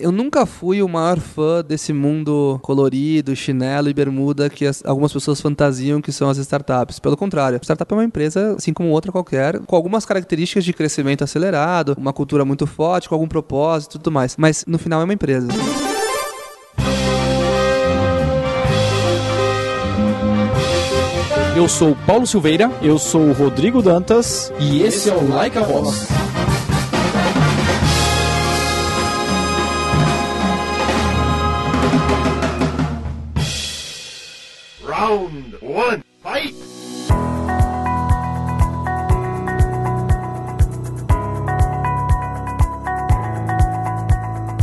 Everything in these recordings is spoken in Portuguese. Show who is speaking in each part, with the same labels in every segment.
Speaker 1: eu nunca fui o maior fã desse mundo colorido, chinelo e bermuda que as, algumas pessoas fantasiam que são as startups. Pelo contrário, a startup é uma empresa, assim como outra qualquer, com algumas características de crescimento acelerado, uma cultura muito forte, com algum propósito e tudo mais. Mas no final é uma empresa.
Speaker 2: Eu sou o Paulo Silveira
Speaker 3: Eu sou o Rodrigo Dantas.
Speaker 2: e esse é o Like a Voz.
Speaker 4: Round one, fight!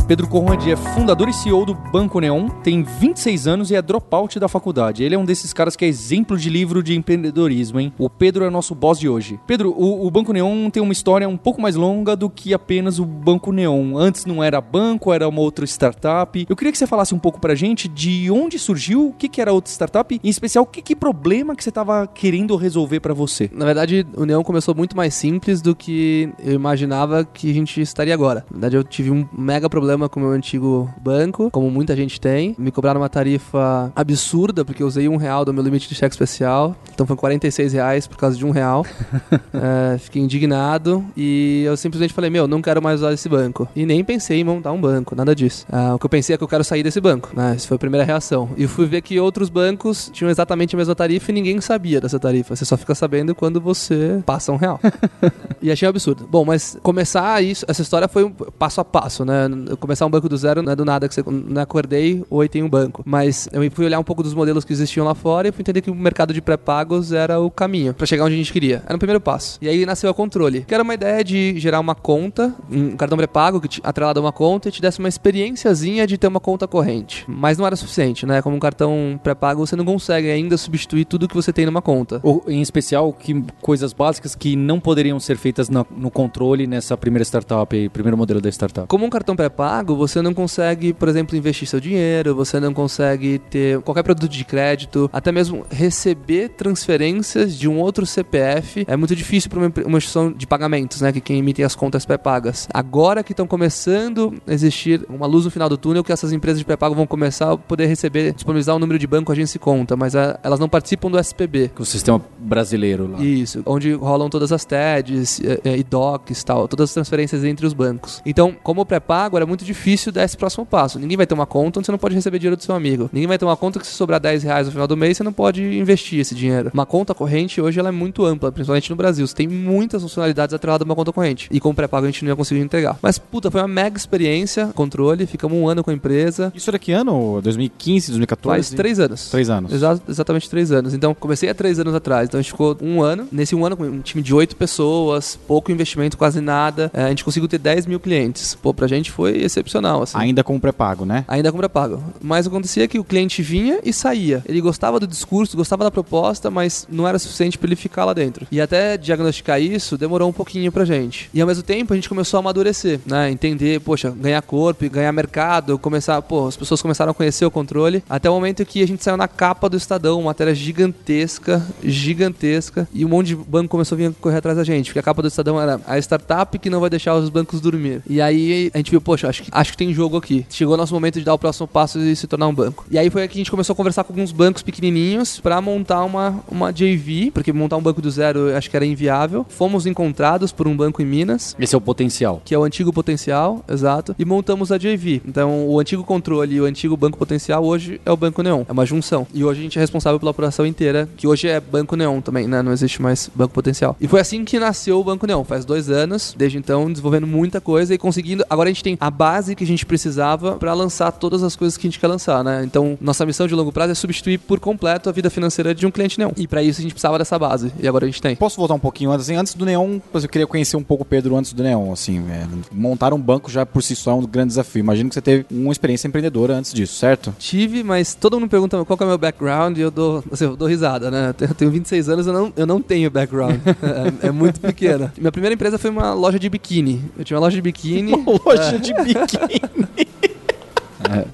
Speaker 2: Pedro Conrad é fundador e CEO do Banco Neon, tem 26 anos e é dropout da faculdade. Ele é um desses caras que é exemplo de livro de empreendedorismo, hein? O Pedro é nosso boss de hoje. Pedro, o, o Banco Neon tem uma história um pouco mais longa do que apenas o Banco Neon. Antes não era banco, era uma outra startup. Eu queria que você falasse um pouco pra gente de onde surgiu, o que, que era outra startup, em especial, que, que problema que você tava querendo resolver pra você.
Speaker 1: Na verdade, o Neon começou muito mais simples do que eu imaginava que a gente estaria agora. Na verdade, eu tive um mega problema com o meu antigo banco, como muita gente tem. Me cobraram uma tarifa absurda, porque eu usei um real do meu limite de cheque especial. Então foi 46 reais por causa de um real. É, fiquei indignado e eu simplesmente falei, meu, não quero mais usar esse banco. E nem pensei em montar um banco, nada disso. Ah, o que eu pensei é que eu quero sair desse banco, né? Essa foi a primeira reação. E fui ver que outros bancos tinham exatamente a mesma tarifa e ninguém sabia dessa tarifa. Você só fica sabendo quando você passa um real. e achei um absurdo. Bom, mas começar isso, essa história foi um passo a passo, né? Começar um banco do zero não é do nada que você não acordei, oi, tem um banco. Mas eu fui olhar um pouco dos modelos que existiam lá fora e fui entender que o mercado de pré-pagos era o caminho pra chegar onde a gente queria. Era o primeiro passo. E aí nasceu o controle, que era uma ideia de gerar uma conta, um cartão pré-pago que te, atrelado a uma conta e te desse uma experiênciazinha de ter uma conta corrente. Mas não era suficiente, né? Como um cartão pré-pago, você não consegue ainda substituir tudo que você tem numa conta.
Speaker 2: Ou, em especial, que coisas básicas que não poderiam ser feitas na- no controle nessa primeira startup, aí, primeiro modelo da startup.
Speaker 1: Como um cartão pré-pago, você não consegue, por exemplo, investir seu dinheiro, você não consegue ter qualquer produto de crédito, até mesmo receber transferências de um outro CPF. É muito difícil para uma, uma instituição de pagamentos, né? Que quem emite as contas pré-pagas. Agora que estão começando a existir uma luz no final do túnel, que essas empresas de pré-pago vão começar a poder receber, disponibilizar o número de banco agência e conta, mas ah, elas não participam do SPB.
Speaker 2: O sistema brasileiro lá.
Speaker 1: Isso, onde rolam todas as TEDs eh, eh, e DOCs tal, todas as transferências entre os bancos. Então, como pré-pago, era muito difícil dar esse próximo passo. Ninguém vai ter uma conta onde você não pode receber dinheiro do seu amigo. Ninguém vai ter uma conta que se sobrar 10 reais no final do mês, você não pode investir esse dinheiro. Uma conta corrente hoje ela é muito ampla, principalmente no Brasil. Você tem muitas funcionalidades atreladas a uma conta corrente. E com pré-pago a gente não ia conseguir entregar. Mas, puta, foi uma mega experiência, controle, ficamos um ano com a empresa.
Speaker 3: Isso era que ano? 2015, 2014?
Speaker 1: Faz três anos.
Speaker 3: Três anos.
Speaker 1: Exa- exatamente três anos. Então, comecei há três anos atrás. Então, a gente ficou um ano. Nesse um ano, com um time de oito pessoas, pouco investimento, quase nada. É, a gente conseguiu ter 10 mil clientes. Pô, pra gente foi excepcional, assim.
Speaker 3: Ainda com pré-pago, né?
Speaker 1: Ainda com pré-pago. Mas acontecia que o cliente vinha e saía. Ele gostava do discurso, gostava da proposta, mas não era suficiente para ele ficar lá dentro. E até diagnosticar isso demorou um pouquinho pra gente. E ao mesmo tempo a gente começou a amadurecer, né? Entender, poxa, ganhar corpo, ganhar mercado, começar, pô, as pessoas começaram a conhecer o controle, até o momento que a gente saiu na capa do Estadão, uma matéria gigantesca, gigantesca, e um monte de banco começou a vir correr atrás da gente, porque a capa do Estadão era a startup que não vai deixar os bancos dormir. E aí a gente viu, poxa, acho que, acho que tem jogo aqui. Chegou o nosso momento de dar o próximo passo e se tornar um banco. E aí foi que a gente começou a conversar com alguns bancos pequenininhos pra montar uma, uma JV, porque montar um banco do zero acho que era inviável. Fomos encontrados por um banco em Minas,
Speaker 2: Esse é o potencial.
Speaker 1: que é o antigo potencial, exato, e montamos a JV. Então, o antigo controle e o antigo banco potencial hoje é o Banco Neon. É uma junção. E hoje a gente é responsável pela operação inteira, que hoje é Banco Neon também, né? Não existe mais Banco Potencial. E foi assim que nasceu o Banco Neon. Faz dois anos, desde então, desenvolvendo muita coisa e conseguindo. Agora a gente tem a base que a gente precisava para lançar todas as coisas que a gente quer lançar, né? Então, nossa missão de longo prazo é substituir por completo a vida financeira de um cliente Neon. E para isso a gente precisava dessa base. E agora a gente tem.
Speaker 3: Posso voltar um pouquinho antes? Assim, antes do Neon, eu queria conhecer um pouco o Pedro antes do Neon. Assim, é, montar um banco já por si só é um grande desafio. Imagino que você teve uma experiência empreendedora antes disso, certo?
Speaker 1: Tive, mas todo mundo me pergunta qual é o meu background e eu dou, assim, eu dou risada, né? Eu tenho- Eu tenho 26 anos, eu não, eu não tenho background. é, é muito pequena. Minha primeira empresa foi uma loja de biquíni. Eu tinha uma loja de biquini.
Speaker 3: Uma loja de biquíni. bikini.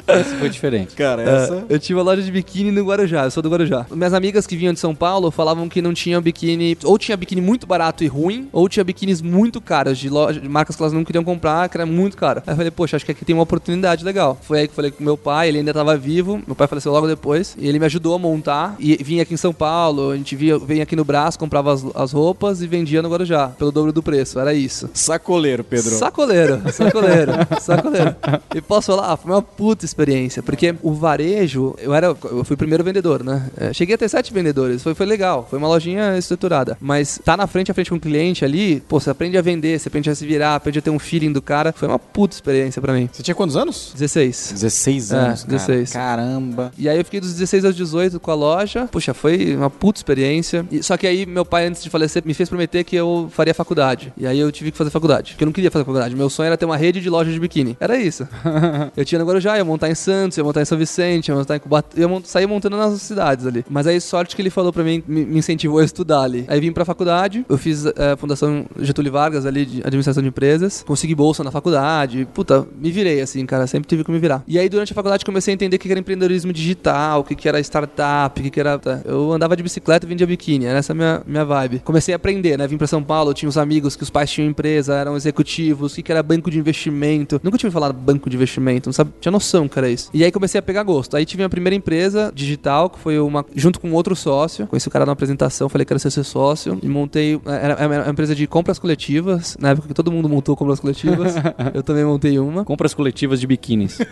Speaker 2: É, isso foi diferente.
Speaker 3: Cara,
Speaker 1: É, eu tinha uma loja de biquíni no Guarujá, eu sou do Guarujá. Minhas amigas que vinham de São Paulo falavam que não tinham biquíni, ou tinha biquíni muito barato e ruim, ou tinha biquínis muito caros, de, loja, de marcas que elas não queriam comprar, que era muito caro. Aí eu falei, poxa, acho que aqui tem uma oportunidade legal. Foi aí que eu falei com meu pai, ele ainda tava vivo, meu pai faleceu logo depois, e ele me ajudou a montar, e vinha aqui em São Paulo, a gente via, vinha aqui no braço, comprava as, as roupas e vendia no Guarujá, pelo dobro do preço, era isso.
Speaker 3: Sacoleiro, Pedro.
Speaker 1: Sacoleiro, sacoleiro, sacoleiro. E posso falar, ah, foi uma puta experiência, porque o varejo, eu era, eu fui o primeiro vendedor, né? É, cheguei a ter sete vendedores, foi, foi legal, foi uma lojinha estruturada. Mas tá na frente a frente com o cliente ali, pô, você aprende a vender, você aprende a se virar, aprende a ter um feeling do cara. Foi uma puta experiência pra mim.
Speaker 3: Você tinha quantos anos?
Speaker 1: 16.
Speaker 3: 16
Speaker 1: É,
Speaker 3: anos, cara.
Speaker 1: 16.
Speaker 3: Caramba.
Speaker 1: E aí eu fiquei dos 16 aos 18 com a loja. Puxa, foi uma puta experiência. E- só que aí meu pai, antes de falecer, me fez prometer que eu faria faculdade. E aí eu tive que fazer faculdade. Porque eu não queria fazer faculdade. Meu sonho era ter uma rede de lojas de biquíni. Era isso. eu tinha no Guarujá, ia montar em Santos, ia montar em São Vicente, ia montar em Cubatão. Ia mont... sair montando nas cidades ali. Mas aí sorte que ele falou pra mim, me, incentivou a estudar ali. Aí vim pra faculdade. Eu fiz eh, a Fundação Getúlio Vargas ali, de administração de empresas. Consegui bolsa na faculdade. Puta, me virei assim, cara. Sempre tive que me virar. E aí durante a faculdade comecei a entender o que era empreendedorismo digital, o que era startup, o que era... tá. Eu andava de bicicleta e vendia biquíni. Era essa minha, minha vibe. Comecei a aprender, né? Vim pra São Paulo, tinha uns amigos que os pais tinham empresa, eram executivos, o que era banco de investimento. Nunca tinha falado banco de investimento, não sabe, tinha noção que era isso. E aí comecei a pegar gosto. Aí tive minha primeira empresa digital, que foi uma junto com outro sócio. Conheci o cara na apresentação, falei que era ser seu sócio e montei era, era uma empresa de compras coletivas, na época que todo mundo montou compras coletivas. eu também montei uma.
Speaker 2: Compras coletivas de biquínis.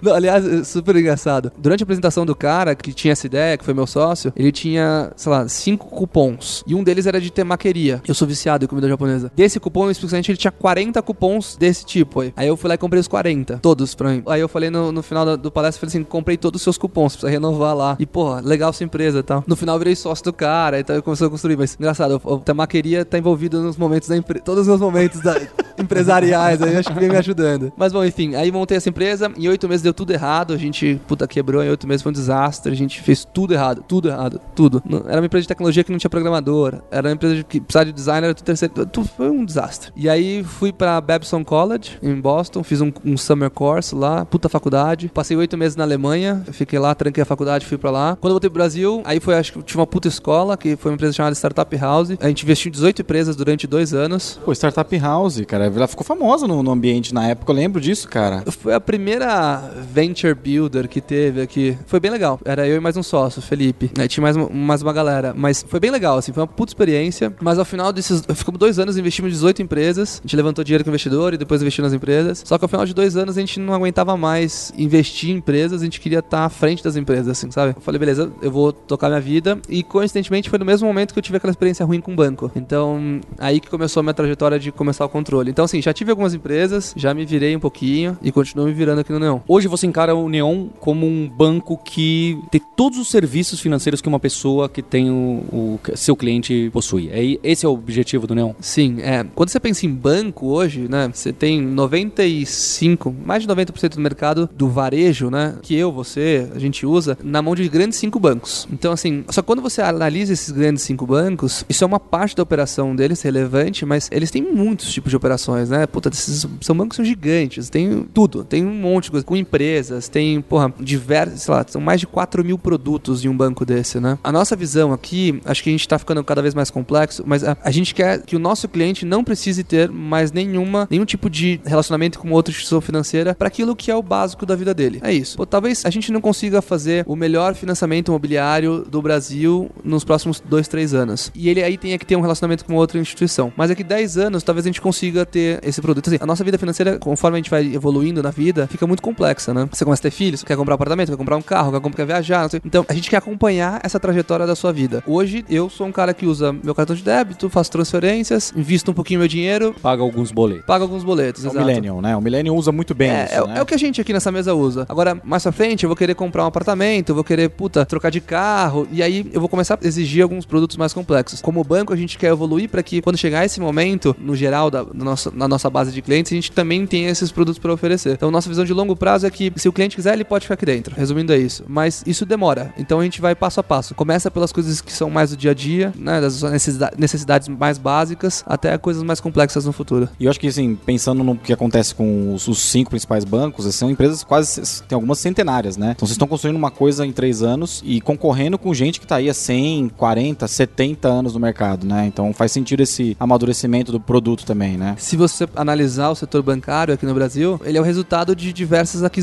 Speaker 1: Não, aliás, é super engraçado. Durante a apresentação do cara que tinha essa ideia, que foi meu sócio, ele tinha, sei lá, cinco cupons. E um deles era de temaqueria. Eu sou viciado em comida japonesa. Desse cupom, especificamente, ele tinha 40 cupons desse tipo. Aí, aí eu fui lá e comprei os 40. Todos pra mim. Aí eu falei no, no final do, do palestra, falei assim, comprei todos os seus cupons, precisa renovar lá. E, porra, legal sua empresa e tal. No final, eu virei sócio do cara, então eu comecei a construir. Mas, engraçado, o, temaqueria tá envolvido nos momentos da empresa, todos os momentos da, empresariais, aí acho que vem me ajudando. Mas, bom, enfim, aí montei essa empresa, em oito meses deu tudo errado, a gente, puta, quebrou, em oito meses foi um desastre, a gente fez tudo errado, tudo errado, tudo. Era uma empresa de tecnologia que não tinha programador, era uma empresa que precisava de designer, tudo terceiro, tudo foi um desastre. E aí fui pra Babson College, em Boston, fiz um, um summer course lá, puta faculdade, passei oito meses na Alemanha, fiquei lá, tranquei a faculdade, fui pra lá. Quando eu voltei pro Brasil, aí foi, acho que tinha uma puta escola, que foi uma empresa chamada Startup House, a gente investiu em 18 empresas durante dois anos,
Speaker 3: Pô, Startup House, cara, ela ficou famosa no, no ambiente na época, eu lembro disso, cara.
Speaker 1: Foi a primeira venture builder que teve aqui. Foi bem legal. Era eu e mais um sócio, Felipe. Aí tinha mais, uma- mais uma galera. Mas foi bem legal, assim. Foi uma puta experiência. Mas ao final desses. Ficamos dois anos, investimos em 18 empresas. A gente levantou dinheiro com o investidor e depois investiu nas empresas. Só que ao final de dois anos a gente não aguentava mais investir em empresas. A gente queria estar à frente das empresas, assim, sabe? Eu falei, beleza, eu vou tocar minha vida. E coincidentemente foi no mesmo momento que eu tive aquela experiência ruim com o banco. Então, aí que começou a minha trajetória de começar o controle. Então, assim, já tive algumas empresas, já me virei um pouquinho e continuo me virando aqui no Neon.
Speaker 2: Hoje você encara o Neon como um banco que tem todos os serviços financeiros que uma pessoa que tem o, o seu cliente possui. É, esse é o objetivo do Neon.
Speaker 1: Sim, é. Quando você pensa em banco hoje, né? Você tem 95, mais de 90% do mercado do varejo, né? Que eu, você, a gente usa na mão de grandes cinco bancos. Então, assim, só quando você analisa esses grandes cinco bancos, isso é uma parte da operação deles relevante, mas eles têm muitos tipos de operações, né? Puta, esses são bancos gigantes, tem tudo, tem um monte de coisa, com empresas, tem, porra, diversos, sei lá, são mais de 4 mil produtos em um banco desse, né? A nossa visão aqui, acho que a gente tá ficando cada vez mais complexo, mas a, a gente quer que o nosso cliente não precise ter mais nenhuma, nenhum tipo de relacionamento com outra instituição financeira para aquilo que é o básico da vida dele. É isso. Pô, talvez a gente não consiga fazer o melhor financiamento imobiliário do Brasil nos próximos dois, três anos. E ele aí tenha que ter um relacionamento com outra instituição. Mas daqui 10 anos, talvez a gente consiga ter esse produto. Assim, a nossa vida financeira, conforme a gente vai evoluindo na vida, fica muito complexa, né? Você começa a ter filhos, quer comprar um apartamento, quer comprar um carro, quer, comprar, quer viajar, não sei. Então, a gente quer acompanhar essa trajetória da sua vida. Hoje, eu sou um cara que usa meu cartão de débito, faço transferências, invisto um pouquinho meu dinheiro,
Speaker 2: Paga alguns boletos.
Speaker 1: pago alguns boletos.
Speaker 3: É o
Speaker 1: exato.
Speaker 3: Millennium, né? O Millennium usa muito bem
Speaker 1: É,
Speaker 3: isso,
Speaker 1: é,
Speaker 3: né?
Speaker 1: é o que a gente aqui nessa mesa usa. Agora, mais pra frente, eu vou querer comprar um apartamento, eu vou querer, puta, trocar de carro, e aí eu vou começar a exigir alguns produtos mais complexos. Como banco, a gente quer evoluir para que, quando chegar esse momento, no geral da, da nossa na nossa base de clientes, a gente também tem esses produtos para oferecer. Então, nossa visão de longo prazo é que se o cliente quiser, ele pode ficar aqui dentro. Resumindo, é isso. Mas isso demora. Então, a gente vai passo a passo. Começa pelas coisas que são mais do dia a dia, né, das necessida- necessidades mais básicas, até coisas mais complexas no futuro.
Speaker 3: E eu acho que, assim, pensando no que acontece com os, os cinco principais bancos, assim, são empresas quase, tem algumas centenárias, né? Então vocês estão construindo uma coisa em três anos e concorrendo com gente que tá aí há 100, 40, 70 anos no mercado, né? Então faz sentido esse amadurecimento do produto também, né?
Speaker 1: Se você analisar o setor bancário aqui no Brasil, ele é o resultado de diversas aquisições,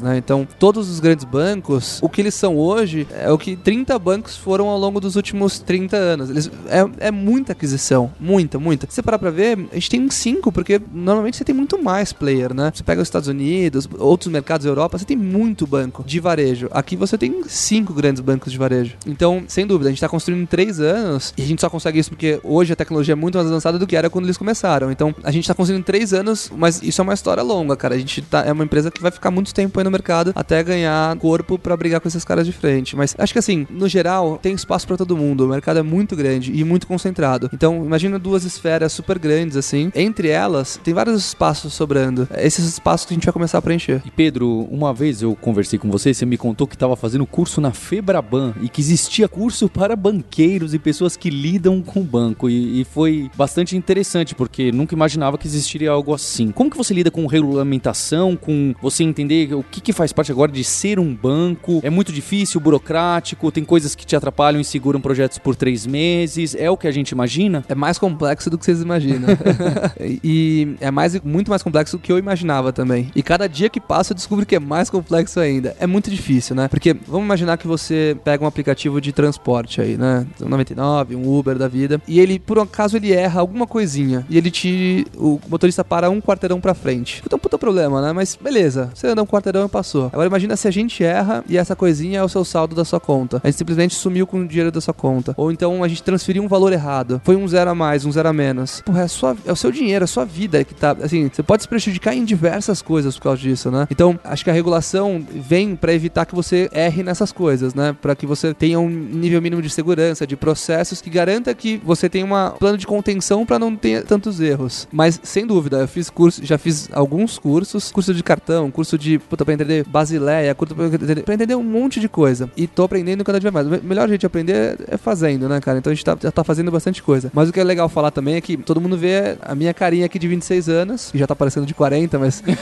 Speaker 1: né? Então, todos os grandes bancos, o que eles são hoje é o que 30 bancos foram ao longo dos últimos 30 anos. Eles, é, é muita aquisição, muita, muita. Se você parar pra ver, a gente tem uns 5, porque normalmente você tem muito mais player, né? Você pega os Estados Unidos, outros mercados Europa, você tem muito banco de varejo. Aqui você tem cinco grandes bancos de varejo. Então, sem dúvida, a gente tá construindo em três anos e a gente só consegue isso porque hoje a tecnologia é muito mais avançada do que era quando eles começaram. Então, a gente tá construindo em três anos, mas isso é uma história longa, cara. A gente tá, é uma empresa que vai ficar muito tempo aí no mercado até ganhar corpo pra brigar com esses caras de frente. Mas acho que assim, no geral, tem espaço pra todo mundo. O mercado é muito grande e muito concentrado. Então, imagina duas esferas super grandes assim. Entre elas, tem vários espaços sobrando. É Esses espaços que a gente vai começar a preencher.
Speaker 2: E Pedro, uma vez eu conversei com você, você me contou que estava fazendo curso na Febraban e que existia curso para banqueiros e pessoas que lidam com o banco. E, e foi bastante interessante, porque nunca imaginava que existiria algo assim. Como que você lida com regulamentação, com você entender o que, que faz parte agora de ser um banco? É muito difícil, burocrático, tem coisas que te atrapalham e seguram projetos por três meses. É o que a gente imagina?
Speaker 1: É mais complexo do que vocês imaginam. e é mais, muito mais complexo do que eu imaginava também. E cada dia que passa eu descubro que é mais complexo ainda. É muito difícil, né? Porque vamos imaginar que você pega um aplicativo de transporte aí, né? Um 99, um Uber da vida. E ele, por um acaso, ele erra alguma coisinha. E ele te. O motorista para um quarteirão pra frente. Um puta problema, né? Mas beleza. Você um quarteirão e passou. Agora imagina se a gente erra e essa coisinha é o seu saldo da sua conta. A gente simplesmente sumiu com o dinheiro da sua conta. Ou então a gente transferiu um valor errado. Foi um zero a mais, um zero a menos. Porra, é, sua, é o seu dinheiro, é a sua vida que tá. Assim, você pode se prejudicar em diversas coisas por causa disso, né? Então, acho que a regulação vem pra evitar que você erre nessas coisas, né? Pra que você tenha um nível mínimo de segurança, de processos que garanta que você tenha um plano de contenção pra não ter tantos erros. Mas, sem dúvida, eu fiz curso, já fiz alguns cursos, curso de cartão, curso de, puta, pra entender Basileia, curso pra entender, pra entender um monte de coisa. E tô aprendendo cada dia mais. O melhor jeito de aprender é fazendo, né, cara? Então a gente tá, já tá fazendo bastante coisa. Mas o que é legal falar também é que todo mundo vê a minha carinha aqui de 26 anos, que já tá parecendo de 40, mas.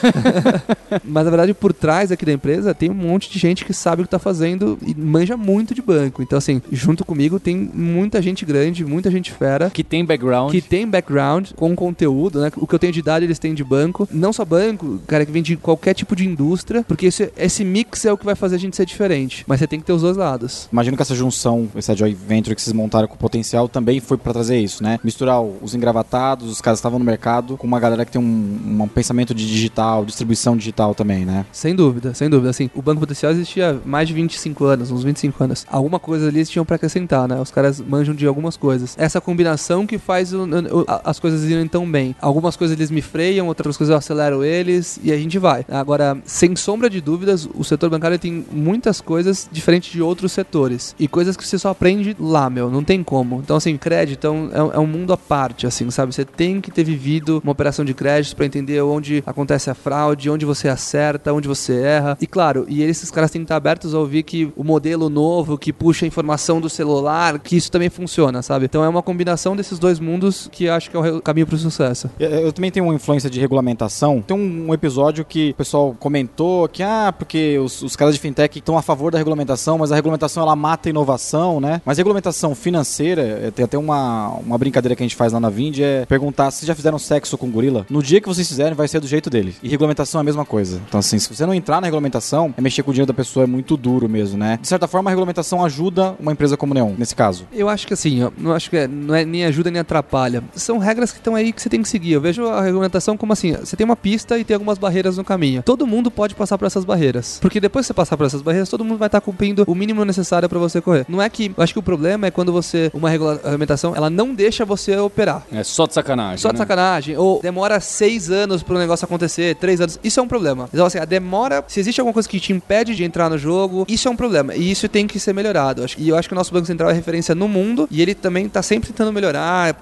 Speaker 1: mas na verdade, por trás aqui da empresa, tem um monte de gente que sabe o que tá fazendo e manja muito de banco. Então, assim, junto comigo tem muita gente grande, muita gente fera.
Speaker 2: Que tem background.
Speaker 1: Que tem background com conteúdo, né? O que eu tenho de idade, eles têm de banco. Não só banco, cara, que vem de qualquer tipo de indústria, porque esse, esse mix é o que vai fazer a gente ser diferente. Mas você tem que ter os dois lados.
Speaker 3: Imagino que essa junção, essa joint venture que vocês montaram com o potencial também foi pra trazer isso, né? Misturar os engravatados, os caras que estavam no mercado, com uma galera que tem um, um pensamento de digital, distribuição digital também, né?
Speaker 1: Sem dúvida, sem dúvida. Assim, o Banco Potencial existia há mais de 25 anos, uns 25 anos. Alguma coisa ali eles tinham pra acrescentar, né? Os caras manjam de algumas coisas. Essa combinação que faz o- o- as coisas irem tão bem. Algumas coisas eles me freiam, outras coisas eu acelero eles e a gente vai. Agora, sem sombra de dúvidas, o setor bancário tem muitas coisas diferentes de outros setores. E coisas que você só aprende lá, meu. Não tem como. Então, assim, crédito é um, é um- é mundo à parte, assim, sabe? Você tem que ter vivido uma operação de crédito pra entender onde acontece a fraude, onde você acerta, onde você erra. E claro, e esses caras têm que estar abertos a ouvir que o modelo novo que puxa a informação do celular, que isso também funciona, sabe? Então é uma combinação desses dois mundos que acho que é o caminho pro sucesso.
Speaker 3: Eu, eu também tenho uma influência de regulamentação. Tem um episódio que o pessoal comentou que, ah, porque os, os caras de fintech estão a favor da regulamentação, mas a regulamentação ela mata a inovação, né? Mas regulamentação financeira, é, tem até uma, uma brincadeira que a gente faz lá na Vind, é perguntar se já fizeram sexo com gorila. No dia que vocês fizerem, vai ser do jeito dele. E regulamentação é a mesma coisa. Então, assim, se você não entrar na regulamentação, é mexer com o dinheiro da pessoa, é muito duro mesmo, né? De certa forma, a regulamentação ajuda uma empresa como Neon, nesse caso.
Speaker 1: Eu acho que assim, eu não acho que é, não é nem ajuda nem atrapalha. São regras que estão aí que você tem que seguir. Eu vejo a regulamentação como assim: você tem uma pista e tem algumas barreiras no caminho. Todo mundo pode passar por essas barreiras. Porque depois que você passar por essas barreiras, todo mundo vai estar cumprindo o mínimo necessário para você correr. Não é que. Eu acho que o problema é quando você. Uma regula- regulamentação, ela não deixa você operar.
Speaker 2: É só de sacanagem.
Speaker 1: Só de
Speaker 2: né?
Speaker 1: sacanagem. Ou demora seis anos pro negócio acontecer, três anos. Isso é um problema. Então, assim, a demora. Se existe alguma coisa que te impede de entrar no jogo, isso é um problema. E isso tem que ser melhorado. E eu acho que o nosso Banco Central é referência no mundo. E ele também tá sempre tentando melhorar,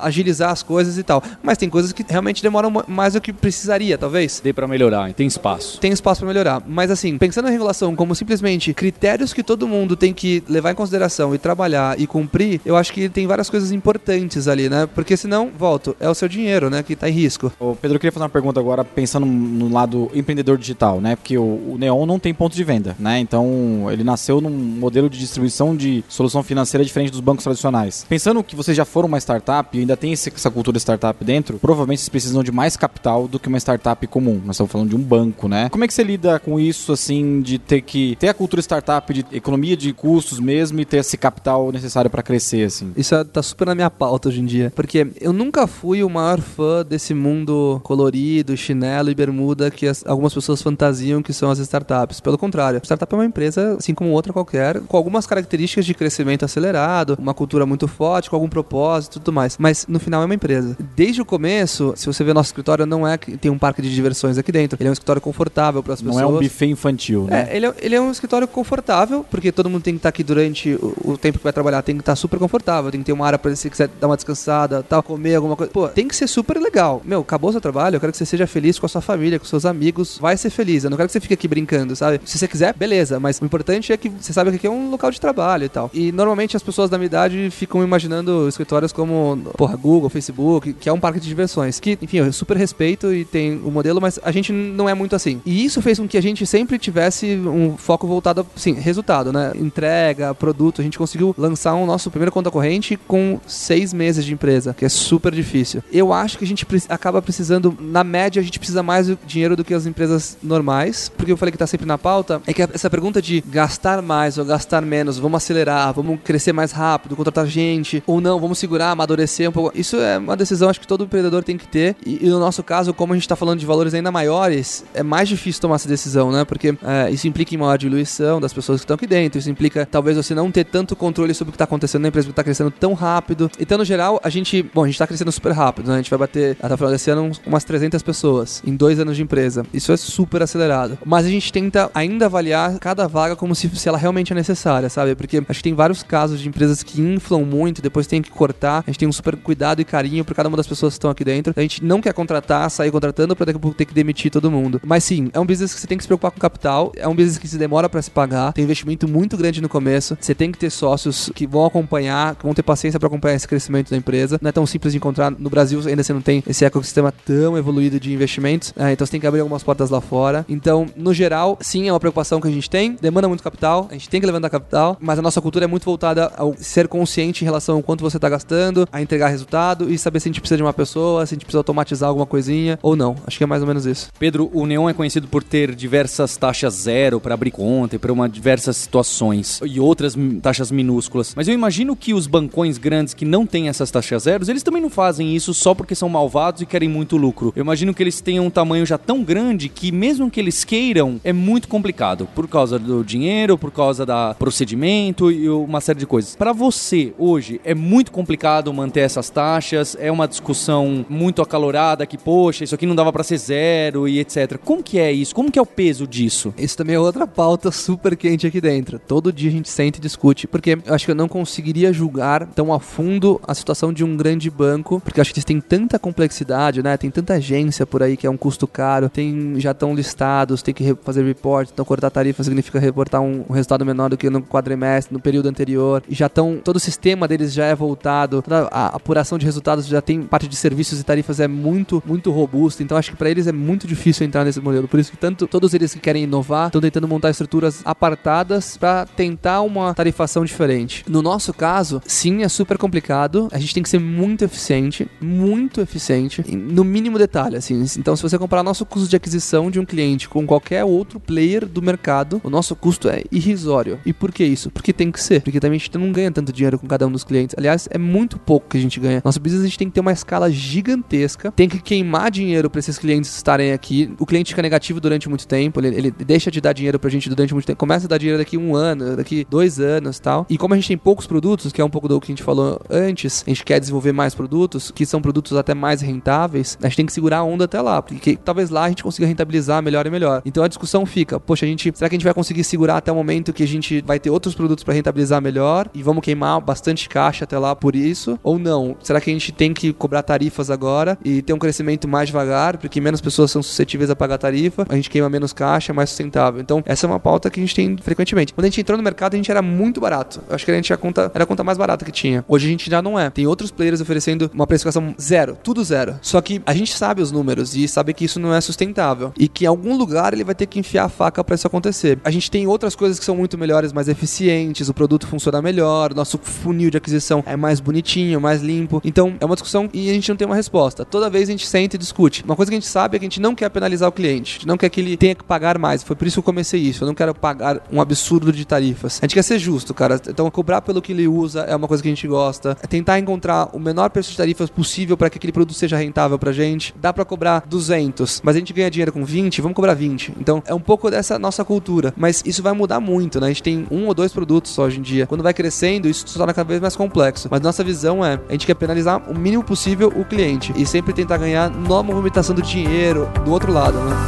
Speaker 1: agilizar as coisas e tal. mas tem coisas que realmente demoram ma- mais do que precisaria, talvez.
Speaker 2: Dê pra melhorar, tem espaço.
Speaker 1: Tem espaço para melhorar. Mas assim, pensando em regulação como simplesmente critérios que todo mundo tem que levar em consideração e trabalhar e cumprir, eu acho que tem várias coisas importantes ali, né? Porque senão, volto, é o seu dinheiro, né, que tá em risco.
Speaker 3: Ô, Pedro, eu queria fazer uma pergunta agora, pensando no lado empreendedor digital, né? Porque o, o Neon não tem ponto de venda, né? Então, ele nasceu num modelo de distribuição de solução financeira diferente dos bancos tradicionais. Pensando que vocês já foram uma startup e ainda tem esse- essa cultura startup dentro, provavelmente vocês precisam de mais capital do que uma startup comum. Nós estamos falando de um banco, né? Como é que você lida com isso, assim, de ter que ter a cultura startup de economia de custos mesmo e ter esse capital necessário para crescer, assim?
Speaker 1: Isso é- tá super na minha pauta hoje em dia. Porque eu nunca fui o maior fã desse mundo colorido, chinelo e bermuda que as- algumas pessoas fantasiam que são as startups. Pelo contrário, startup é uma empresa, assim como outra qualquer, com algumas características de crescimento acelerado, uma cultura muito forte, com algum propósito e tudo mais. Mas no final é uma empresa. Desde o começo, se você ver nosso escritório, não é que tem um parque de diversões aqui dentro. Ele é um escritório confortável para as
Speaker 3: Não
Speaker 1: pessoas.
Speaker 3: é um buffet infantil, né?
Speaker 1: É, ele é, ele é um escritório confortável, porque todo mundo tem que estar aqui durante o, o tempo que vai trabalhar, tem que estar super confortável, tem que ter uma área para se quiser dar uma descansada, tal, comer alguma coisa. Pô, tem que ser super legal. Meu, acabou o seu trabalho, eu quero que você seja feliz com a sua família, com seus amigos, vai ser feliz. Eu não quero que você fique aqui brincando, sabe? Se você quiser, beleza, mas o importante é que você saiba que aqui é um local de trabalho e tal. E normalmente as pessoas da minha idade ficam imaginando escritórios como, porra, Google, Facebook, que é um parque de diversões. Que, enfim, eu super respeito e tem o modelo, mas a gente não é muito assim. E isso fez com que a gente sempre tivesse um foco voltado, sim, resultado, né? Entrega, produto. A gente conseguiu lançar o nosso primeiro conta corrente com seis meses de empresa, que é super difícil. Eu acho que a gente acaba precisando, na média, a gente precisa mais dinheiro do que as empresas normais, porque eu falei que tá sempre na pauta, é que essa pergunta de gastar mais ou gastar menos, vamos acelerar, vamos crescer mais rápido, contratar gente, ou não, vamos segurar, amadurecer um pouco. Isso é uma decisão, acho que todo empreendedor tem que ter. E, e no nosso caso, como a gente tá falando de valores ainda maiores, é mais difícil tomar essa decisão, né? Porque é, isso implica em maior diluição das pessoas que estão aqui dentro, isso implica talvez você não ter tanto controle sobre o que tá acontecendo na empresa, que tá crescendo tão rápido. Então, no geral, a gente, bom, a gente tá crescendo super rápido, né? A gente vai bater até o final desse ano umas 300 pessoas em dois anos de empresa. Isso é super acelerado. Mas a gente tenta ainda avaliar cada vaga como se, se ela realmente é necessária, sabe? Porque acho que tem vários casos de empresas que inflam muito, depois tem que cortar. A gente tem um super cuidado e carinho por cada uma das pessoas que estão aqui dentro. A gente não quer contratar, sair contratando pra daqui a pouco ter que demitir todo mundo. Mas sim, é um business que você tem que se preocupar com capital, é um business que se demora pra se pagar, tem investimento muito grande no começo. Você tem que ter sócios que vão acompanhar, que vão ter paciência pra acompanhar esse crescimento da empresa. Não é tão simples de encontrar no Brasil, ainda você não tem esse ecossistema tão evoluído de investimentos. Ah, então você tem que abrir algumas portas lá fora. Então, no geral, sim, é uma preocupação que a gente tem. Demanda muito capital, a gente tem que levantar capital, mas a nossa cultura é muito voltada ao ser consciente em relação ao quanto você está gastando, a entregar resultado e saber se a gente precisa de uma pessoa, se a gente precisa automatizar alguma coisinha ou não. Acho que é mais ou menos isso.
Speaker 2: Pedro, o Neon é conhecido por ter diversas taxas zero para abrir conta e para uma diversas situações e outras taxas minúsculas. Mas eu imagino que os bancões grandes que não têm essas taxas zeros, eles também não fazem isso só porque são malvados e querem muito lucro. Eu imagino que eles tenham um tamanho já tão grande que mesmo que eles queiram, é muito complicado por causa do dinheiro, por causa da procedimento e uma série de coisas. Para você hoje é muito complicado manter essas taxas, é uma discussão muito acalorada que poxa, isso aqui não dava para ser zero e etc. Como que é isso? Como que é o peso disso?
Speaker 1: Isso também é outra pauta super quente aqui dentro. Todo dia a gente senta e discute, porque eu acho que eu não conseguiria julgar tão a fundo a situação de um grande banco, porque eu acho que eles têm tanta complexidade, né? Tem tanta agência por aí que é um custo caro, tem já estão listados, tem que fazer report, então cortar tarifa significa reportar um, resultado menor do que no quadrimestre, no período anterior, já estão, todo o sistema deles já é voltado, toda a apuração de resultados já tem parte de serviços e tarifas é muito, muito robusta, então acho que para eles é muito difícil entrar nesse modelo, por isso que tanto todos eles que querem inovar estão tentando montar estruturas apartadas para tentar uma tarifação diferente. No nosso caso, sim, é super complicado, a gente tem que ser muito eficiente, muito eficiente, no mínimo detalhe, assim. Então, se você comparar nosso custo de aquisição de um cliente com qualquer outro player do mercado, o nosso custo é irrisório. E por que isso? Porque tem que ser. Porque também a gente não ganha tanto dinheiro com cada um dos clientes. Aliás, é muito pouco que a gente ganha. Nosso business a gente tem que ter uma escala gigantesca, tem que queimar dinheiro para esses clientes estarem aqui. O cliente fica negativo durante muito tempo, ele, ele deixa de dar dinheiro pra gente durante muito tempo, começa a dar dinheiro daqui um ano, daqui dois anos tal. E como a gente tem poucos produtos, que é um pouco do que a gente falou antes, a gente quer desenvolver mais produtos, que são produtos até mais rentáveis, a gente tem que segurar a onda até lá, porque talvez lá a gente consiga rentabilizar melhor e melhor. Então a discussão fica, poxa, a gente, será que a gente vai conseguir segurar até o momento que a gente vai ter outros produtos para rentabilizar melhor e vamos queimar bastante caixa até lá por isso? Ou não? Será que a gente tem que cobrar tarifas agora e ter um crescimento mais devagar, porque menos pessoas são suscetíveis a pagar tarifa, a gente queima menos caixa, é mais sustentável. Então, essa é uma pauta que a gente tem frequentemente. Quando a gente entrou no mercado, a gente era muito barato. Eu acho que a gente a conta, era a conta mais barata que tinha. Hoje a gente já não é. Tem outros players oferecendo uma precificação zero, tudo zero. Só que a gente sabe os números e sabe que isso não é sustentável e que em algum lugar ele vai ter que enfiar a faca para isso acontecer. A gente tem outras coisas que são muito melhores, mais eficientes, o produto funciona melhor, nosso funil de aquisição é mais bonitinho, mais limpo. Então, é uma discussão e a gente não tem uma resposta. Toda vez a gente senta e discute. Uma coisa que a gente sabe é que a gente não quer penalizar o cliente, não quer que ele tenha que pagar mais. Foi por isso que eu comecei isso. Eu não quero pagar um absurdo de tarifas. A gente quer ser justo, cara. Então, cobrar pelo que ele usa é uma coisa que a gente gosta. É tentar encontrar o menor preço de tarifas possível para que aquele produto seja rentável pra gente. Dá para cobrar 200, mas a gente ganha dinheiro com 20, vamos cobrar 20. Então, é um pouco dessa nossa cultura. Mas isso vai mudar muito, né? A gente tem um ou dois produtos só hoje em dia. Quando vai crescendo, isso se torna cada vez mais complexo. Mas nossa visão é, a gente quer penalizar o mínimo possível o cliente e sempre tentar ganhar na movimentação do dinheiro do outro lado, né?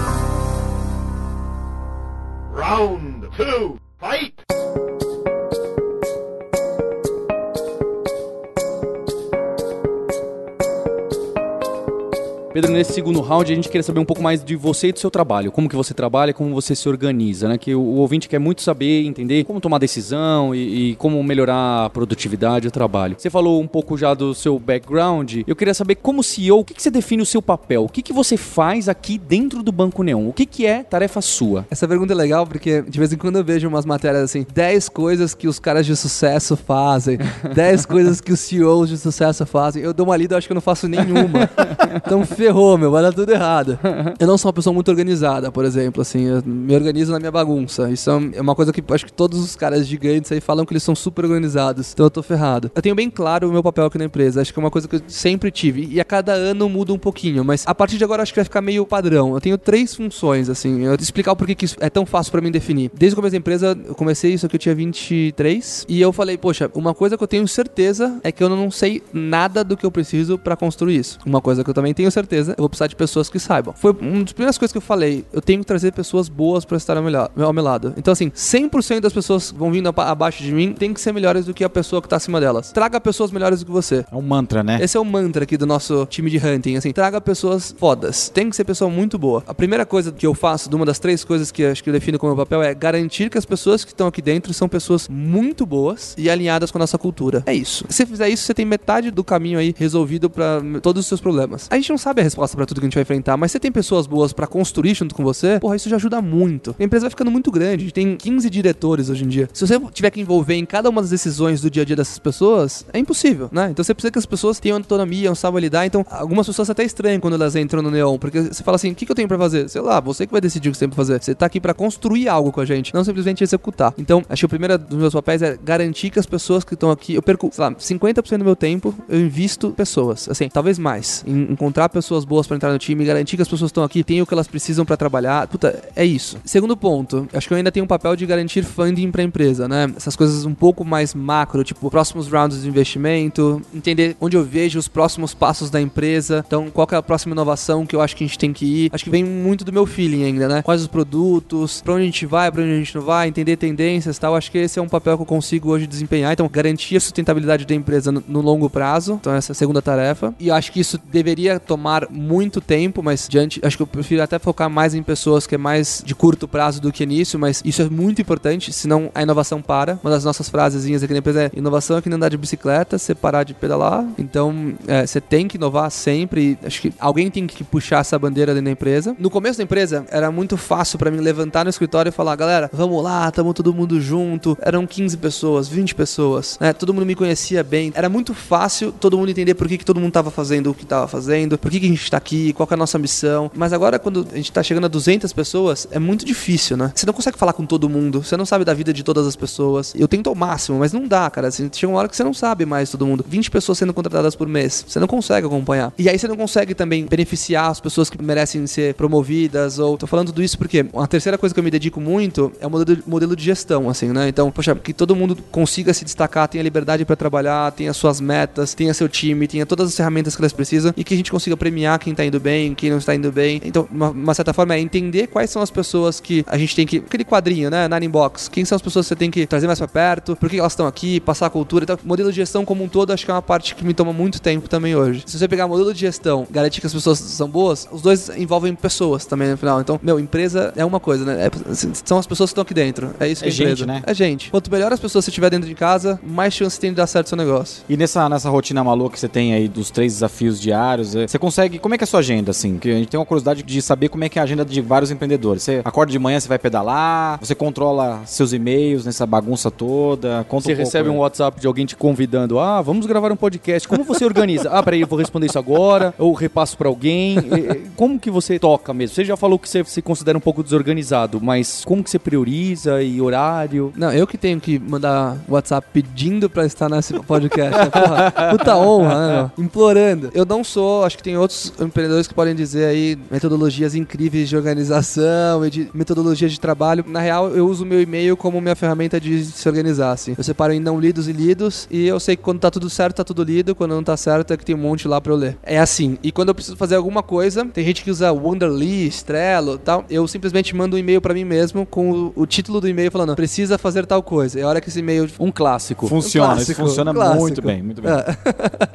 Speaker 4: Round two, fight!
Speaker 2: Pedro, nesse segundo round a gente queria saber um pouco mais de você e do seu trabalho. Como que você trabalha, como você se organiza, né? Que o, o ouvinte quer muito saber, entender como tomar decisão e, e como melhorar a produtividade e o trabalho. Você falou um pouco já do seu background. Eu queria saber, como CEO, o que, que você define o seu papel? O que, que você faz aqui dentro do Banco Neon? O que, que é tarefa sua?
Speaker 1: Essa pergunta é legal porque de vez em quando eu vejo umas matérias assim: 10 coisas que os caras de sucesso fazem, 10 coisas que os CEOs de sucesso fazem. Eu dou uma lida, eu acho que eu não faço nenhuma. Então ferrou, meu, vai dar tudo errado. Eu não sou uma pessoa muito organizada, por exemplo, assim, eu me organizo na minha bagunça. Isso é uma coisa que acho que todos os caras gigantes aí falam que eles são super organizados. Então eu tô ferrado. Eu tenho bem claro o meu papel aqui na empresa. Acho que é uma coisa que eu sempre tive. E a cada ano muda um pouquinho. Mas a partir de agora acho que vai ficar meio padrão. Eu tenho três funções, assim. Eu vou te explicar o porquê que isso é tão fácil pra mim definir. Desde o começo da empresa, eu comecei isso aqui, eu tinha 23. E eu falei, poxa, uma coisa que eu tenho certeza é que eu não sei nada do que eu preciso pra construir isso. Uma coisa que eu também tenho certeza, eu vou precisar de pessoas que saibam. Foi uma das primeiras coisas que eu falei. Eu tenho que trazer pessoas boas pra estar ao meu la- ao meu lado. Então, assim, 100% das pessoas que vão vindo aba- abaixo de mim tem que ser melhores do que a pessoa que tá acima delas. Traga pessoas melhores do que você.
Speaker 3: É um mantra, né?
Speaker 1: Esse é o mantra aqui do nosso time de hunting, assim, traga pessoas fodas. Tem que ser pessoa muito boa. A primeira coisa que eu faço, de uma das três coisas que acho que eu defino como meu papel é garantir que as pessoas que estão aqui dentro são pessoas muito boas e alinhadas com a nossa cultura. É isso. Se você fizer isso, você tem metade do caminho aí resolvido pra todos os seus problemas. A gente não sabe resposta pra tudo que a gente vai enfrentar, mas você tem pessoas boas pra construir junto com você, porra, isso já ajuda muito. A empresa vai ficando muito grande, tem 15 diretores hoje em dia. Se você tiver que envolver em cada uma das decisões do dia a dia dessas pessoas, é impossível, né? Então você precisa que as pessoas tenham autonomia, saibam lidar. Então, algumas pessoas até estranham quando elas entram no Neon, porque você fala assim: o que, que eu tenho pra fazer? Sei lá, você que vai decidir o que você tem pra fazer. Você tá aqui pra construir algo com a gente, não simplesmente executar. Então, acho que o primeiro dos meus papéis é garantir que as pessoas que estão aqui, eu perco, sei lá, 50% do meu tempo, eu invisto pessoas. Assim, talvez mais. Em encontrar pessoas boas pra entrar no time, garantir que as pessoas estão aqui têm o que elas precisam pra trabalhar. Puta, é isso. Segundo ponto, acho que eu ainda tenho um papel de garantir funding pra empresa, né? Essas coisas um pouco mais macro, tipo, próximos rounds de investimento, entender onde eu vejo os próximos passos da empresa. Então, qual é a próxima inovação que eu acho que a gente tem que ir. Acho que vem muito do meu feeling ainda, né? Quais os produtos, pra onde a gente vai, pra onde a gente não vai, entender tendências tal. Acho que esse é um papel que eu consigo hoje desempenhar. Então, garantir a sustentabilidade da empresa no, longo prazo. Então, essa é a segunda tarefa. E acho que isso deveria tomar muito tempo, mas diante, acho que eu prefiro até focar mais em pessoas que é mais de curto prazo do que nisso, mas isso é muito importante, senão a inovação para. Uma das nossas frasezinhas aqui na empresa é: inovação é que nem andar de bicicleta, você parar de pedalar. Então, é, você tem que inovar sempre. Acho que alguém tem que puxar essa bandeira dentro da empresa. No começo da empresa, era muito fácil pra mim levantar no escritório e falar: galera, vamos lá, tamo todo mundo junto. Eram 15 pessoas, 20 pessoas, né? Todo mundo me conhecia bem. Era muito fácil todo mundo entender por que, que todo mundo tava fazendo o que tava fazendo, por que, que a gente tá aqui, qual que é a nossa missão. Mas agora, quando a gente tá chegando a 200 pessoas, é muito difícil, né? Você não consegue falar com todo mundo, você não sabe da vida de todas as pessoas. Eu tento ao máximo, mas não dá, cara. Assim, chega uma hora que você não sabe mais todo mundo. 20 pessoas sendo contratadas por mês, você não consegue acompanhar. E aí você não consegue também beneficiar as pessoas que merecem ser promovidas, ou tô falando tudo isso porque a terceira coisa que eu me dedico muito é o modelo, modelo de gestão, assim, né? Então, poxa, que todo mundo consiga se destacar, tenha liberdade para trabalhar, tenha suas metas, tenha seu time, tenha todas as ferramentas que elas precisam e que a gente consiga premiar premiar quem tá indo bem, quem não está indo bem. Então, uma, uma certa forma, é entender quais são as pessoas que a gente tem que. Aquele quadrinho, né? Nine Box. Quem são as pessoas que você tem que trazer mais pra perto, por que elas estão aqui, passar a cultura. Então, modelo de gestão como um todo, acho que é uma parte que me toma muito tempo também hoje. Se você pegar modelo de gestão, garantir que as pessoas são boas, os dois envolvem pessoas também no final. Então, meu, empresa é uma coisa, né? É- são as pessoas que estão aqui dentro. É isso que
Speaker 3: É
Speaker 1: é, empresa.
Speaker 3: gente, né?
Speaker 1: É gente. Quanto melhor as pessoas você tiver dentro de casa, mais chance tem de dar certo o seu negócio.
Speaker 3: E nessa, nessa rotina maluca que você tem aí dos três desafios diários, eh, você consegue. Como é que é a sua agenda, assim? Que a gente tem uma curiosidade de saber como é que é a agenda de vários empreendedores. Você acorda de manhã, você vai pedalar, você controla seus e-mails nessa bagunça toda. Conta
Speaker 2: Você
Speaker 3: um pouco,
Speaker 2: recebe um
Speaker 3: aí.
Speaker 2: WhatsApp de alguém te convidando. Ah, vamos gravar um podcast. Como você organiza? ah, peraí, eu vou responder isso agora. Ou repasso pra alguém. Como que você toca mesmo? Você já falou que você se considera um pouco desorganizado, mas como que você prioriza e horário?
Speaker 1: Não, eu que tenho que mandar WhatsApp pedindo pra estar nesse podcast. né? Porra, puta honra, né? Implorando. Eu não sou, acho que tem outros empreendedores que podem dizer aí metodologias incríveis de organização e de metodologia de trabalho. Na real, eu uso o meu e-mail como minha ferramenta de se organizar, assim. Eu separo em não lidos e lidos e eu sei que quando tá tudo certo, tá tudo lido. Quando não tá certo, é que tem um monte lá pra eu ler. É assim. E quando eu preciso fazer alguma coisa, tem gente que usa Wonderly, Trello e tal. Eu simplesmente mando um e-mail pra mim mesmo com o, o título do e-mail falando, precisa fazer tal coisa. É a hora que esse e-mail
Speaker 2: Um clássico.
Speaker 3: Funciona,
Speaker 1: Um
Speaker 3: isso
Speaker 1: clássico,
Speaker 3: funciona
Speaker 1: um clássico.
Speaker 3: muito bem, muito bem.
Speaker 1: É.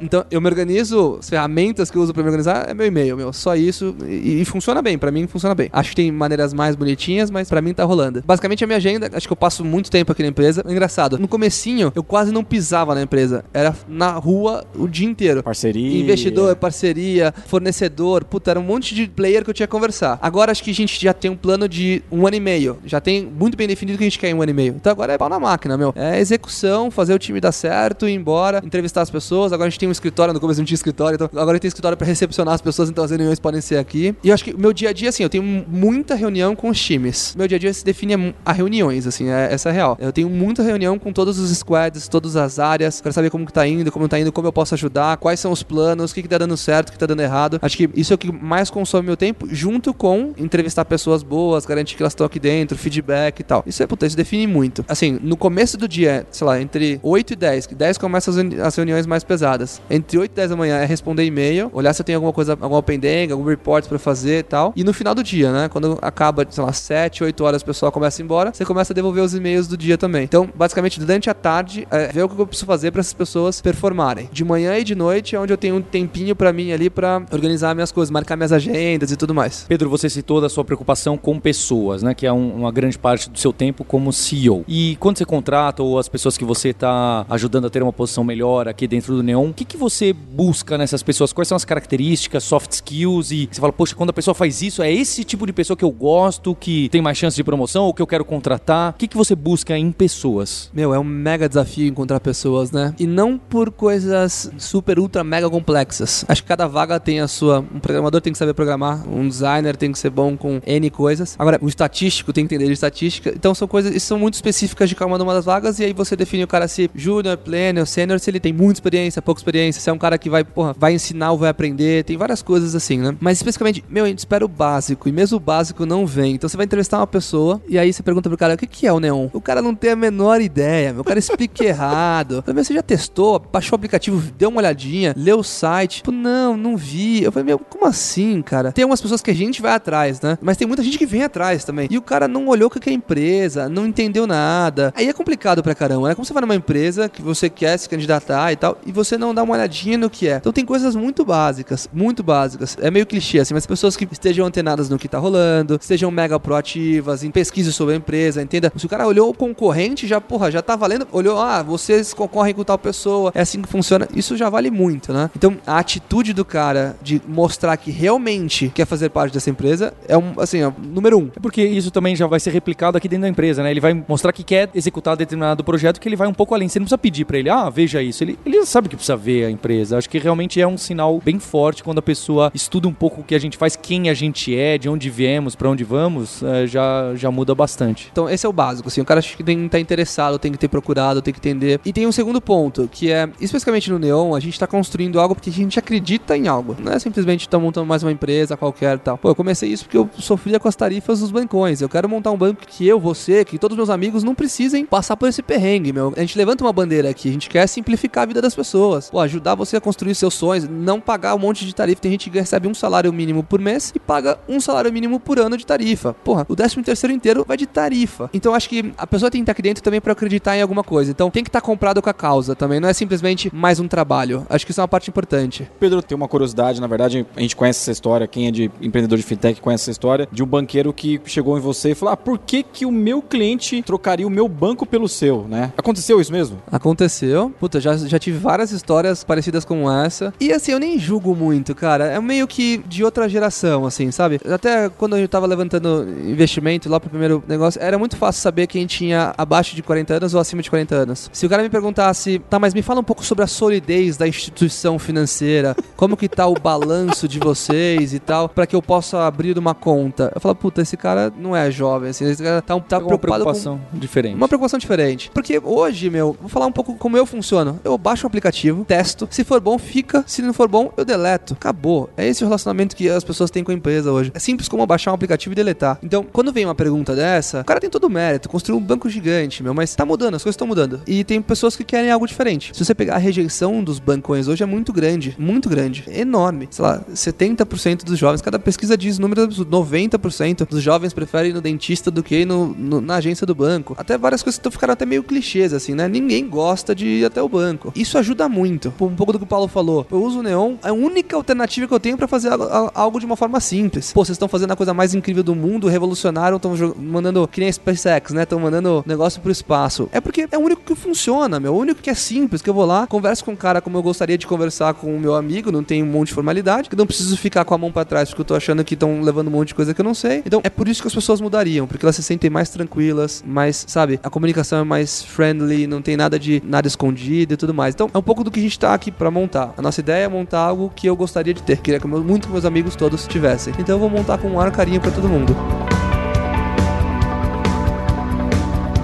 Speaker 1: então, eu me organizo, as ferramentas que eu uso pra me organizar é meu e-mail, meu. Só isso. E, e funciona bem, pra mim funciona bem. Acho que tem maneiras mais bonitinhas, mas pra mim tá rolando. Basicamente, a minha agenda, acho que eu passo muito tempo aqui na empresa. Engraçado, no comecinho, eu quase não pisava na empresa. Era na rua o dia inteiro.
Speaker 3: Parceria.
Speaker 1: Investidor, parceria, fornecedor, puta, era um monte de player que eu tinha que conversar. Agora acho que a gente já tem um plano de um ano e meio. Já tem muito bem definido o que a gente quer em um ano e meio. Então agora é pau na máquina, meu. É execução, fazer o time dar certo, ir embora, entrevistar as pessoas. Agora a gente tem um escritório, no começo não tinha escritório, então agora a gente tem escritório pra recepcionar as pessoas, então as reuniões podem ser aqui. E eu acho que meu dia a dia, assim, eu tenho muita reunião com os times. Meu dia a dia se define a, reuniões, assim, é, essa é a real. Eu tenho muita reunião com todos os squads, todas as áreas, quero saber como que tá indo, como tá indo, como eu posso ajudar, quais são os planos, o que, que tá dando certo, o que tá dando errado. Acho que isso é o que mais consome meu tempo, junto com entrevistar pessoas boas, garantir que elas estão aqui dentro, feedback e tal. Isso é, puta, isso define muito. Assim, no começo do dia, sei lá, entre 8 e 10, que 10 começam as, as reuniões mais pesadas. Entre 8 e 10 da manhã é responder e-mail, olhar se eu tenho alguma coisa, alguma pending, algum report pra fazer e tal. E no final do dia, né, quando acaba, sei lá, 7, 8 horas o pessoal começa a ir embora, você começa a devolver os e-mails do dia também. Então, basicamente, durante a tarde, é ver o que eu preciso fazer pra essas pessoas performarem. De manhã e de noite é onde eu tenho um tempinho pra mim ali pra organizar minhas coisas, marcar minhas agendas e tudo mais.
Speaker 2: Pedro, você citou da sua preocupação com pessoas, né? Que é um- uma grande parte do seu tempo como CEO. E quando você contrata ou as pessoas que você está ajudando a ter uma posição melhor aqui dentro do Neon, o que, que você busca nessas pessoas? Quais são as características, soft skills? E você fala, poxa, quando a pessoa faz isso, é esse tipo de pessoa que eu gosto, que tem mais chance de promoção ou que eu quero contratar? O que, que você busca em pessoas?
Speaker 1: Meu, é um mega desafio encontrar pessoas, né? E não por coisas super, ultra, mega complexas. Acho que cada vaga tem a sua. Um programador tem que saber programar, um designer tem que ser bom com N coisas. Agora, um estatístico tem que entender de estatística. Então são coisas, são muito específicas de cada uma das vagas. E aí você define o cara se júnior, pleno, sênior, se ele tem muita experiência, pouca experiência, se é um cara que vai, porra, vai ensinar ou vai aprender. Tem várias coisas assim, né? Mas especificamente, meu, a gente espera o básico. E mesmo o básico não vem. Então você vai entrevistar uma pessoa e aí você pergunta pro cara, o que, que é o Neon? O cara não tem a menor ideia, meu. O cara explica errado. "Meu, você já testou? Baixou o aplicativo, deu uma olhadinha, leu o site? Tipo, não, não vi. Eu falei, meu, como assim, cara? Tem algumas pessoas que a gente vai atrás, né? Mas tem muita gente que vem atrás também. E o cara não olhou o que é a empresa, não entendeu nada. Aí é complicado pra caramba, né? Como você vai numa empresa que você quer se candidatar e tal, e você não dá uma olhadinha no que é. Então tem coisas muito básicas, muito básicas. É meio clichê, assim, mas pessoas que estejam antenadas no que tá rolando, estejam mega proativas, em pesquisa sobre a empresa, entenda? Se o cara olhou o concorrente, já, porra, já tá valendo, olhou, ah, vocês concorrem com tal pessoa, é assim que funciona. Isso já vale muito, né? Então, a atitude do cara de mostrar que realmente quer fazer parte dessa empresa é um, assim, ó, número um.
Speaker 2: É porque isso também já vai ser replicado aqui dentro da empresa, né? Ele vai mostrar que quer executar determinado projeto que ele vai um pouco além. Você não precisa pedir pra ele, ah, veja isso. Ele, ele sabe que precisa ver a empresa. Acho que realmente é um sinal bem forte quando a pessoa estuda um pouco o que a gente faz, quem a gente é, de onde viemos, pra onde vamos, eh, já, já muda bastante.
Speaker 1: Então, esse é o básico, assim, o cara acho que tem que estar interessado, tem que ter procurado, tem que entender. E tem um segundo ponto, que é, especificamente no Neon, a gente tá construindo algo porque a gente acredita em algo. Não é simplesmente tá montando mais uma empresa qualquer e tal. Pô, eu comecei isso porque eu sofria com as tarifas dos bancões. Eu quero montar um banco que eu, você, que todos meus amigos não precisem passar por esse perrengue, meu. A gente levanta uma bandeira aqui, a gente quer simplificar a vida das pessoas. Pô, ajudar você a construir seus sonhos, não pagar um monte de tarifa. Tem gente que recebe um salário mínimo por mês e paga um salário mínimo por ano de tarifa. Porra, o décimo terceiro inteiro vai de tarifa. Então acho que a pessoa tem que estar aqui dentro também para acreditar em alguma coisa. Então tem que estar comprado com a causa também. Não é simplesmente mais um trabalho. Acho que isso é uma parte importante.
Speaker 3: Pedro, tem uma curiosidade, na verdade, a gente conhece essa história, quem é de empreendedor de fintech conhece essa história, de um banqueiro que chegou em você e falou: ah, por que, que o meu cliente trocaria o meu banco pelo seu, né? Aconteceu isso mesmo?
Speaker 1: Aconteceu. Puta, já, já tive várias histórias parecidas com essa. E assim, eu nem julgo muito, cara. É meio que de outra geração, assim, sabe? Até quando eu tava levantando investimento lá pro primeiro negócio, era muito fácil saber quem tinha abaixo de 40 anos ou acima de 40 anos. Se o cara me perguntasse, tá, mas me fala um pouco sobre a solidez da instituição financeira, como que tá o balanço de vocês e tal, para que eu possa abrir uma conta. Eu falo, puta, esse cara não é jovem, assim, esse cara tá, tá
Speaker 2: Uma
Speaker 1: preocupado com
Speaker 2: preocupação diferente.
Speaker 1: uma preocupação diferente. Porque hoje, meu, vou falar um pouco como eu funciono. Eu baixo o aplicativo, testo. Se for bom, fica. Se não for bom, eu deleto. Acabou. É esse o relacionamento que as pessoas têm com a empresa hoje. É simples como baixar um aplicativo e deletar. Então, quando vem uma pergunta dessa, o cara tem todo o mérito, construiu um banco gigante, meu, mas tá mudando, as coisas estão mudando. E tem pessoas que querem algo diferente. Se você pegar a rejeição dos bancões hoje é muito grande, muito grande, enorme. Sei lá, 70% dos jovens, cada pesquisa diz números absurdos, 90% dos jovens preferem ir no dentista do que ir no, no- na agência do banco. Até várias coisas que ficaram até meio clichês, assim, né? Ninguém gosta de ir até o banco. Isso ajuda muito. Um pouco do que o Paulo falou. Eu uso o Neon, é a única alternativa que eu tenho pra fazer algo, de uma forma simples. Pô, vocês estão fazendo a coisa mais incrível do mundo, revolucionaram, estão mandando, que nem a SpaceX, né? Estão mandando negócio pro espaço. É porque é o único que funciona, meu. O único que é simples, que eu vou lá, converso com um cara como eu gostaria de conversar com o meu amigo, não tem um monte de formalidade, que não preciso ficar com a mão pra trás, porque eu tô achando que estão levando um monte de coisa que eu não sei. Então, é por isso que as pessoas mudariam, porque elas se sentem mais tranquilas, mais, sabe, a comunicação é mais friendly, não tem nada de nada escondido e tudo mais. Então, é um pouco do que a gente tá aqui pra montar. A nossa ideia é montar algo que eu gostaria de ter, queria que muito meus amigos todos tivessem. Então, eu vou montar com um maior carinho pra todo mundo.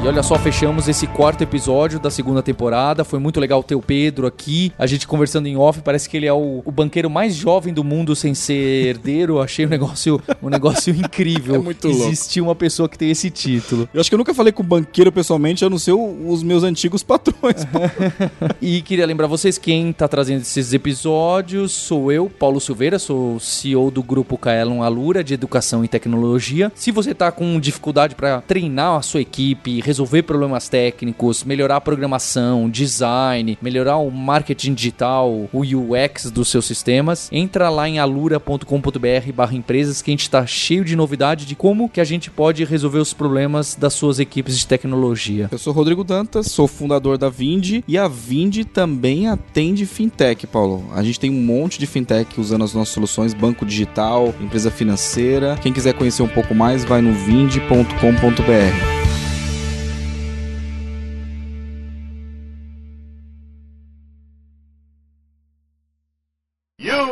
Speaker 2: E olha só, fechamos esse quarto episódio da segunda temporada. Foi muito legal ter o Pedro aqui. A gente conversando em off, parece que ele é o, o banqueiro mais jovem do mundo sem ser herdeiro. Achei um negócio, um negócio incrível.
Speaker 3: É muito louco.
Speaker 2: Existir uma pessoa que tem esse título.
Speaker 3: Eu acho que eu nunca falei com o banqueiro pessoalmente, a não ser os meus antigos patrões.
Speaker 2: E queria lembrar vocês, quem tá trazendo esses episódios sou eu, Paulo Silveira, sou CEO do grupo Kaelon Alura de Educação e Tecnologia. Se você tá com dificuldade para treinar a sua equipe, resolver problemas técnicos, melhorar a programação, design, melhorar o marketing digital, o UX dos seus sistemas, entra lá em alura.com.br barra empresas que a gente tá cheio de novidade de como que a gente pode resolver os problemas das suas equipes de tecnologia.
Speaker 3: Eu sou Rodrigo Dantas, sou fundador da Vindi e a Vindi também atende fintech, Paulo. A gente tem um monte de fintech usando as nossas soluções, banco digital, empresa financeira. Quem quiser conhecer um pouco mais, vai no vindi.com.br.